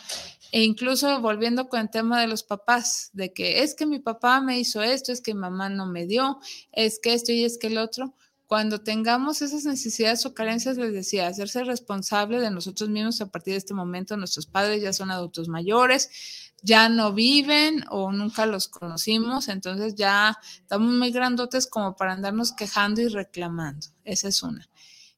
E incluso volviendo con el tema de los papás, de que es que mi papá me hizo esto, es que mi mamá no me dio, es que esto y es que el otro. Cuando tengamos esas necesidades o carencias, les decía, hacerse responsable de nosotros mismos a partir de este momento. Nuestros padres ya son adultos mayores, ya no viven o nunca los conocimos, entonces ya estamos muy grandotes como para andarnos quejando y reclamando. Esa es una.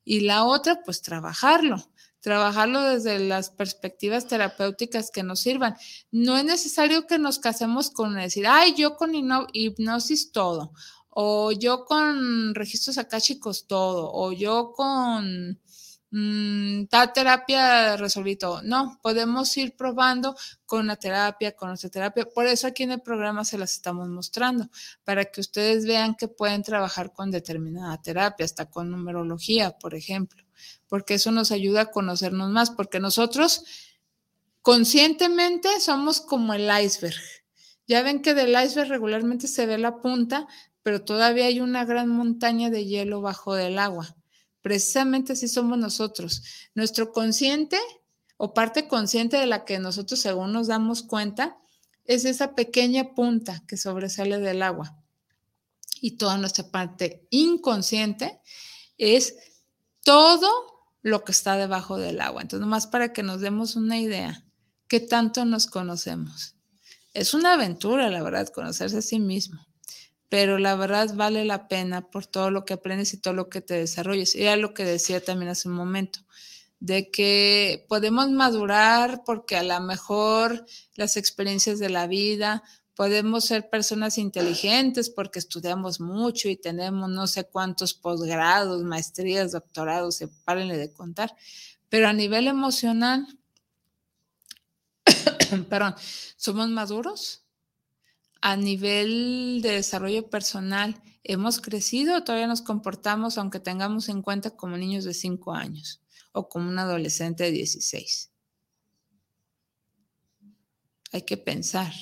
Y la otra, pues trabajarlo, trabajarlo desde las perspectivas terapéuticas que nos sirvan. No es necesario que nos casemos con decir, ay, yo con hipnosis todo, o yo con registros akáshicos todo, o yo con mmm, tal terapia resolví todo. No, podemos ir probando con la terapia, con nuestra terapia. Por eso aquí en el programa se las estamos mostrando, para que ustedes vean que pueden trabajar con determinada terapia, hasta con numerología, por ejemplo, porque eso nos ayuda a conocernos más, porque nosotros conscientemente somos como el iceberg. Ya ven que del iceberg regularmente se ve la punta, pero todavía hay una gran montaña de hielo bajo del agua. Precisamente así somos nosotros. Nuestro consciente o parte consciente de la que nosotros según nos damos cuenta es esa pequeña punta que sobresale del agua. Y toda nuestra parte inconsciente es todo lo que está debajo del agua. Entonces, nomás para que nos demos una idea, ¿qué tanto nos conocemos? Es una aventura, la verdad, conocerse a sí mismo pero la verdad vale la pena por todo lo que aprendes y todo lo que te desarrolles. Era lo que decía también hace un momento, de que podemos madurar porque a lo mejor las experiencias de la vida, podemos ser personas inteligentes porque estudiamos mucho y tenemos no sé cuántos posgrados, maestrías, doctorados, sepárenle de contar, pero a nivel emocional, perdón, ¿somos maduros? A nivel de desarrollo personal, ¿hemos crecido o todavía nos comportamos, aunque tengamos en cuenta, como niños de 5 años o como un adolescente de 16? Hay que pensar,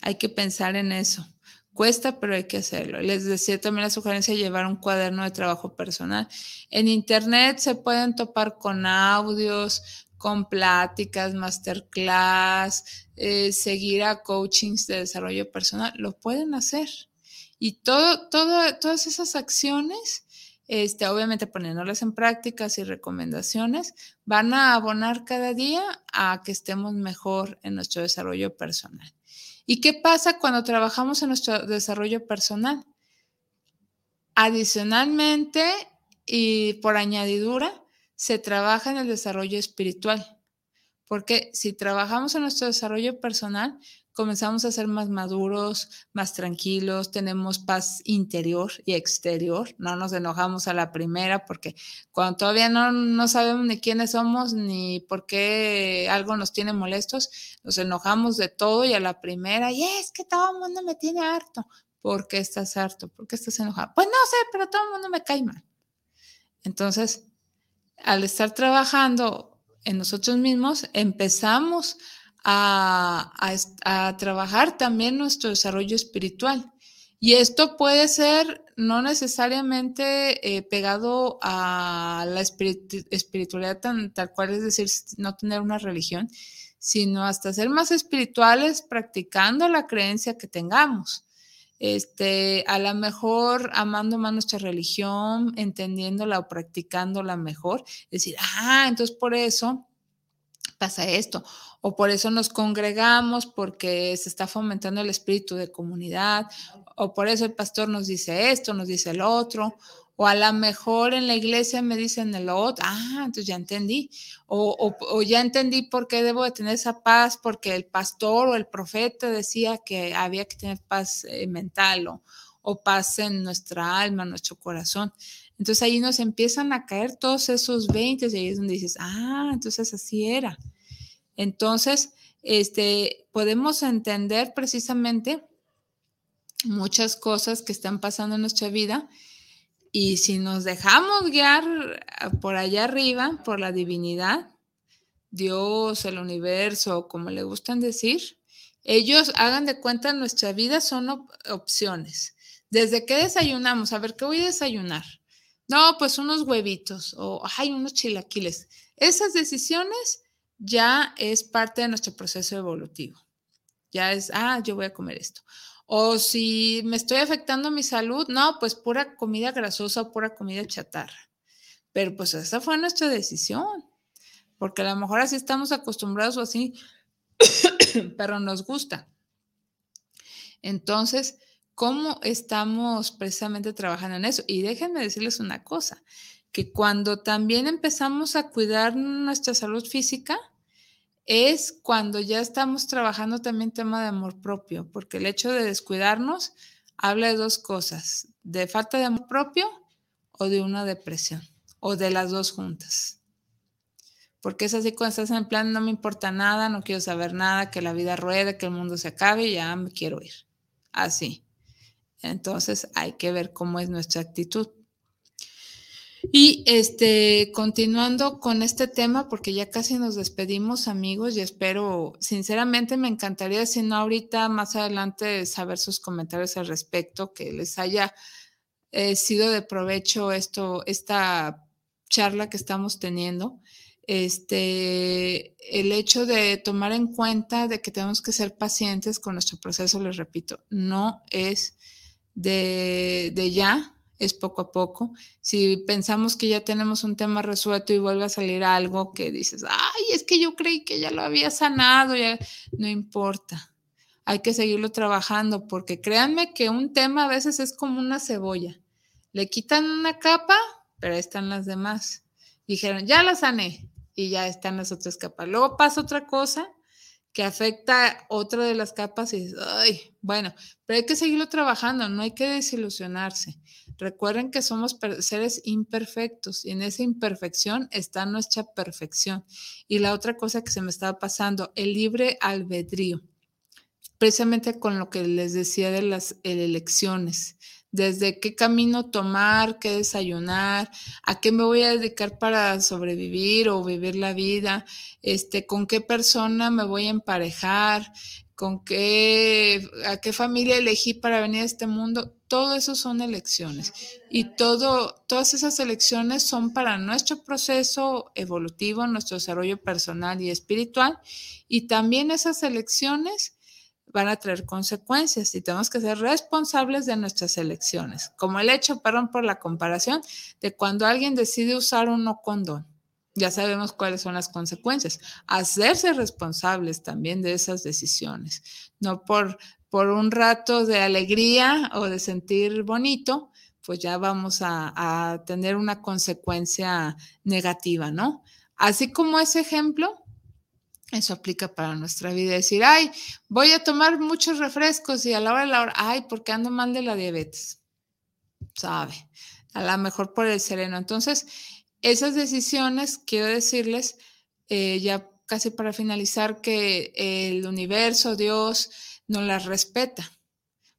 hay que pensar en eso. Cuesta, pero hay que hacerlo. Les decía también la sugerencia de llevar un cuaderno de trabajo personal. En Internet se pueden topar con audios, con pláticas, masterclass, eh, seguir a coachings de desarrollo personal, lo pueden hacer. Y todo, todas esas acciones, este, obviamente poniéndolas en prácticas y recomendaciones, van a abonar cada día a que estemos mejor en nuestro desarrollo personal. ¿Y qué pasa cuando trabajamos en nuestro desarrollo personal? Adicionalmente y por añadidura, se trabaja en el desarrollo espiritual. Porque si trabajamos en nuestro desarrollo personal, comenzamos a ser más maduros, más tranquilos, tenemos paz interior y exterior, no nos enojamos a la primera porque cuando todavía no, no sabemos ni quiénes somos ni por qué algo nos tiene molestos, nos enojamos de todo y a la primera, y es que todo el mundo me tiene harto. ¿Por qué estás harto? ¿Por qué estás enojado? Pues no sé, pero todo el mundo me cae mal. Entonces, al estar trabajando en nosotros mismos, empezamos a, trabajar también nuestro desarrollo espiritual. Y esto puede ser no necesariamente eh, pegado a la espiritualidad tal cual, es decir, no tener una religión, sino hasta ser más espirituales practicando la creencia que tengamos este, a lo mejor amando más nuestra religión, entendiéndola o practicándola mejor, decir, ah, entonces por eso pasa esto, o por eso nos congregamos porque se está fomentando el espíritu de comunidad, o por eso el pastor nos dice esto, nos dice el otro, o a lo mejor en la iglesia me dicen el otro, ah, entonces ya entendí. O, o, ya entendí por qué debo de tener esa paz, porque el pastor o el profeta decía que había que tener paz eh, mental o, o paz en nuestra alma, en nuestro corazón. Entonces ahí nos empiezan a caer todos esos 20 y ahí es donde dices, ah, entonces así era. Entonces, este, podemos entender precisamente muchas cosas que están pasando en nuestra vida y si nos dejamos guiar ah, por allá arriba, por la divinidad, Dios, el universo, como le gustan decir, ellos hagan de cuenta nuestra vida son opciones. Desde que desayunamos, a ver, ¿qué voy a desayunar? No, pues unos huevitos o hay unos chilaquiles. Esas decisiones ya es parte de nuestro proceso evolutivo. Ya es, ah, yo voy a comer esto. O si me estoy afectando mi salud, no, pues pura comida grasosa pura comida chatarra. Pero pues esa fue nuestra decisión, porque a lo mejor así estamos acostumbrados o así, pero nos gusta. Entonces, ¿cómo estamos precisamente trabajando en eso? Y déjenme decirles una cosa, que cuando también empezamos a cuidar nuestra salud física, es cuando ya estamos trabajando también tema de amor propio, porque el hecho de descuidarnos habla de dos cosas, de falta de amor propio o de una depresión, o de las dos juntas. Porque es así cuando estás en plan, no me importa nada, no quiero saber nada, que la vida ruede, que el mundo se acabe, ya me quiero ir. Así. Entonces hay que ver cómo es nuestra actitud. Y este, continuando con este tema, porque ya casi nos despedimos, amigos, y espero, sinceramente, me encantaría, si no ahorita, más adelante, saber sus comentarios al respecto, que les haya eh, sido de provecho esto, esta charla que estamos teniendo. Este, el hecho de tomar en cuenta de que tenemos que ser pacientes con nuestro proceso, les repito, no es de, de ya, es poco a poco. Si pensamos que ya tenemos un tema resuelto y vuelve a salir algo que dices, ay, es que yo creí que ya lo había sanado, ya no importa. Hay que seguirlo trabajando porque créanme que un tema a veces es como una cebolla. Le quitan una capa, pero ahí están las demás. Dijeron, ya la sané y ya están las otras capas. Luego pasa otra cosa que afecta otra de las capas y ay, bueno, pero hay que seguirlo trabajando, no hay que desilusionarse. Recuerden que somos seres imperfectos y en esa imperfección está nuestra perfección. Y la otra cosa que se me estaba pasando, el libre albedrío, precisamente con lo que les decía de las elecciones, desde qué camino tomar, qué desayunar, a qué me voy a dedicar para sobrevivir o vivir la vida, este, con qué persona me voy a emparejar, con qué, a qué familia elegí para venir a este mundo, todo eso son elecciones. Y todo, todas esas elecciones son para nuestro proceso evolutivo, nuestro desarrollo personal y espiritual. Y también esas elecciones van a traer consecuencias y tenemos que ser responsables de nuestras elecciones. Como el hecho, perdón por la comparación, de cuando alguien decide usar un no condón ya sabemos cuáles son las consecuencias. Hacerse responsables también de esas decisiones, no por, por un rato de alegría o de sentir bonito, pues ya vamos a, a tener una consecuencia negativa, ¿no? Así como ese ejemplo, eso aplica para nuestra vida. Decir, ay, voy a tomar muchos refrescos y a la hora de la hora, ay, porque ando mal de la diabetes. Sabe, a lo mejor por el sereno. Entonces, esas decisiones, quiero decirles, eh, ya casi para finalizar, que el universo, Dios, no las respeta.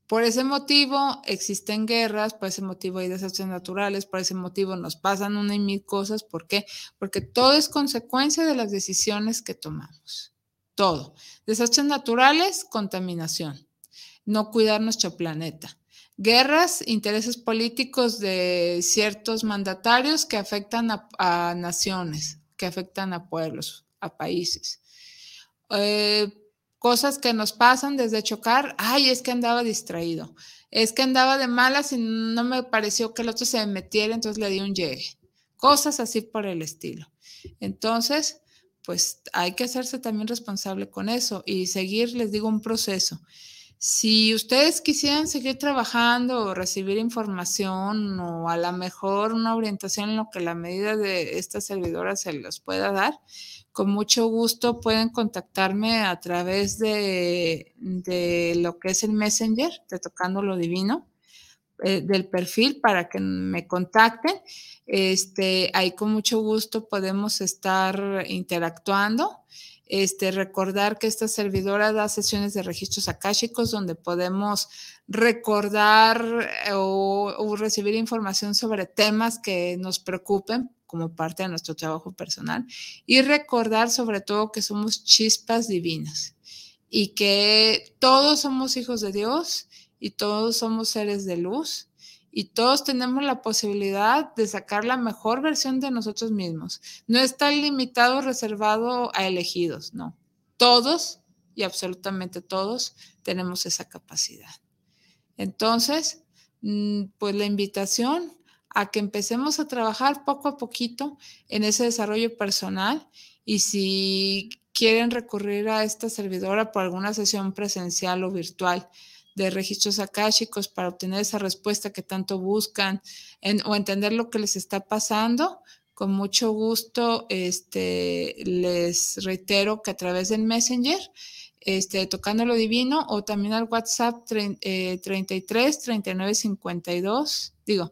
Por ese motivo existen guerras, por ese motivo hay desastres naturales, por ese motivo nos pasan una y mil cosas. ¿Por qué? Porque todo es consecuencia de las decisiones que tomamos. Todo. Desastres naturales, contaminación. No cuidar nuestro planeta guerras, intereses políticos de ciertos mandatarios que afectan a, naciones, que afectan a pueblos, a países. Eh, cosas que nos pasan desde chocar, ay, es que andaba distraído, es que andaba de malas y no me pareció que el otro se metiera, entonces le di un llegue. Cosas así por el estilo. Entonces, pues hay que hacerse también responsable con eso y seguir, les digo, un proceso. Si ustedes quisieran seguir trabajando o recibir información o a lo mejor una orientación en lo que la medida de esta servidora se los pueda dar, con mucho gusto pueden contactarme a través de, lo que es el Messenger de Tocando lo Divino, eh, del perfil para que me contacten. Este, ahí con mucho gusto podemos estar interactuando. Este, recordar que esta servidora da sesiones de registros akáshicos donde podemos recordar eh, o, recibir información sobre temas que nos preocupen como parte de nuestro trabajo personal y recordar sobre todo que somos chispas divinas y que todos somos hijos de Dios y todos somos seres de luz y todos tenemos la posibilidad de sacar la mejor versión de nosotros mismos. No está limitado, reservado a elegidos, no. Todos y absolutamente todos tenemos esa capacidad. Entonces, mm, pues la invitación a que empecemos a trabajar poco a poquito en ese desarrollo personal y si quieren recurrir a esta servidora por alguna sesión presencial o virtual de registros akáshicos para obtener esa respuesta que tanto buscan o entender lo que les está pasando, con mucho gusto este, les reitero que a través del Messenger este, tocando lo divino o también al WhatsApp 33 39 52, digo,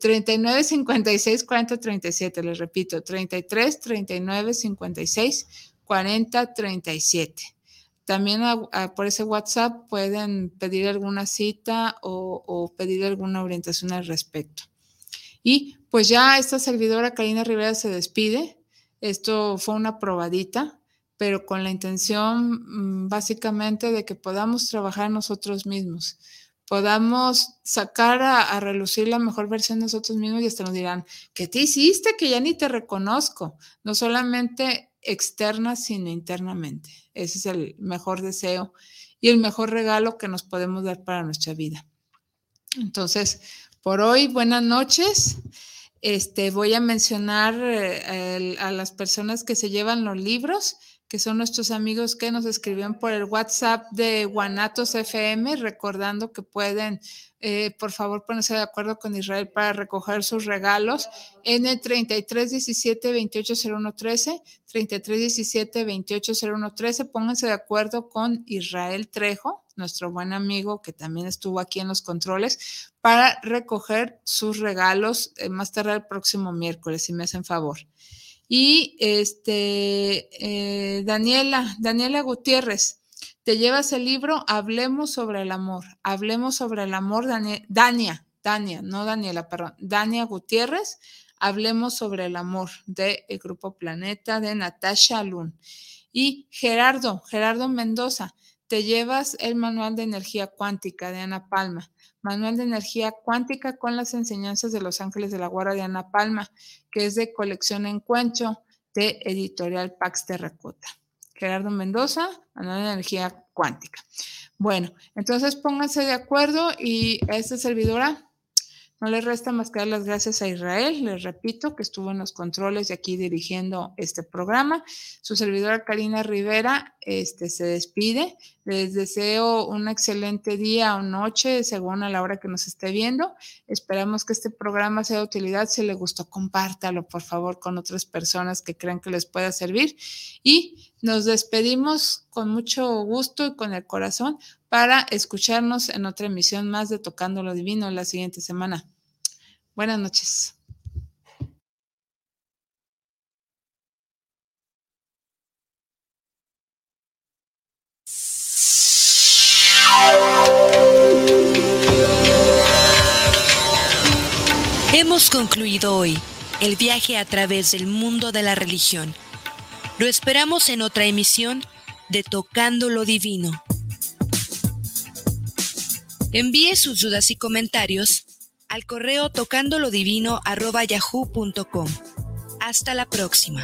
39 56 40 37, les repito, 33 39 56 40 37. También por ese WhatsApp pueden pedir alguna cita o, o pedir alguna orientación al respecto. Y pues ya esta servidora Karina Rivera se despide. Esto fue una probadita pero con la intención mm, básicamente de que podamos trabajar nosotros mismos, podamos sacar a, relucir la mejor versión de nosotros mismos y hasta nos dirán, ¿qué te hiciste? Que ya ni te reconozco, no solamente externa, sino internamente. Ese es el mejor deseo y el mejor regalo que nos podemos dar para nuestra vida. Entonces, por hoy, buenas noches. Este, voy a mencionar eh, a las personas que se llevan los libros que son nuestros amigos que nos escribieron por el WhatsApp de Guanatos FM, recordando que pueden, eh, por favor, ponerse de acuerdo con Israel para recoger sus regalos en el 3317 280113, 3317 280113. Pónganse de acuerdo con Israel Trejo, nuestro buen amigo que también estuvo aquí en los controles, para recoger sus regalos eh, más tarde el próximo miércoles, si me hacen favor. Y este, eh, Daniela, Daniela Gutiérrez, te llevas el libro Hablemos sobre el amor. Hablemos sobre el amor, Dania, Dania, no Daniela, perdón, Dania Gutiérrez. Hablemos sobre el amor del Grupo Planeta de Natasha Lun. Y Gerardo, Gerardo Mendoza, te llevas el manual de energía cuántica de Ana Palma. Manual de Energía Cuántica con las enseñanzas de los ángeles de la guarda de Ana Palma, que es de colección Encuentro de editorial Pax Terracota. Gerardo Mendoza, Manual de Energía Cuántica. Bueno, entonces pónganse de acuerdo y esta servidora no le resta más que dar las gracias a Israel, les repito, que estuvo en los controles y aquí dirigiendo este programa. Su servidora Karina Rivera este, se despide. Les deseo un excelente día o noche, según a la hora que nos esté viendo. Esperamos que este programa sea de utilidad. Si le gustó, compártalo, por favor, con otras personas que crean que les pueda servir. Y nos despedimos con mucho gusto y con el corazón para escucharnos en otra emisión más de Tocando lo Divino la siguiente semana. Buenas noches. Hemos concluido hoy el viaje a través del mundo de la religión. Lo esperamos en otra emisión de Tocando lo Divino. Envíe sus dudas y comentarios al correo tocandolodivino.yahoo.com. Hasta la próxima.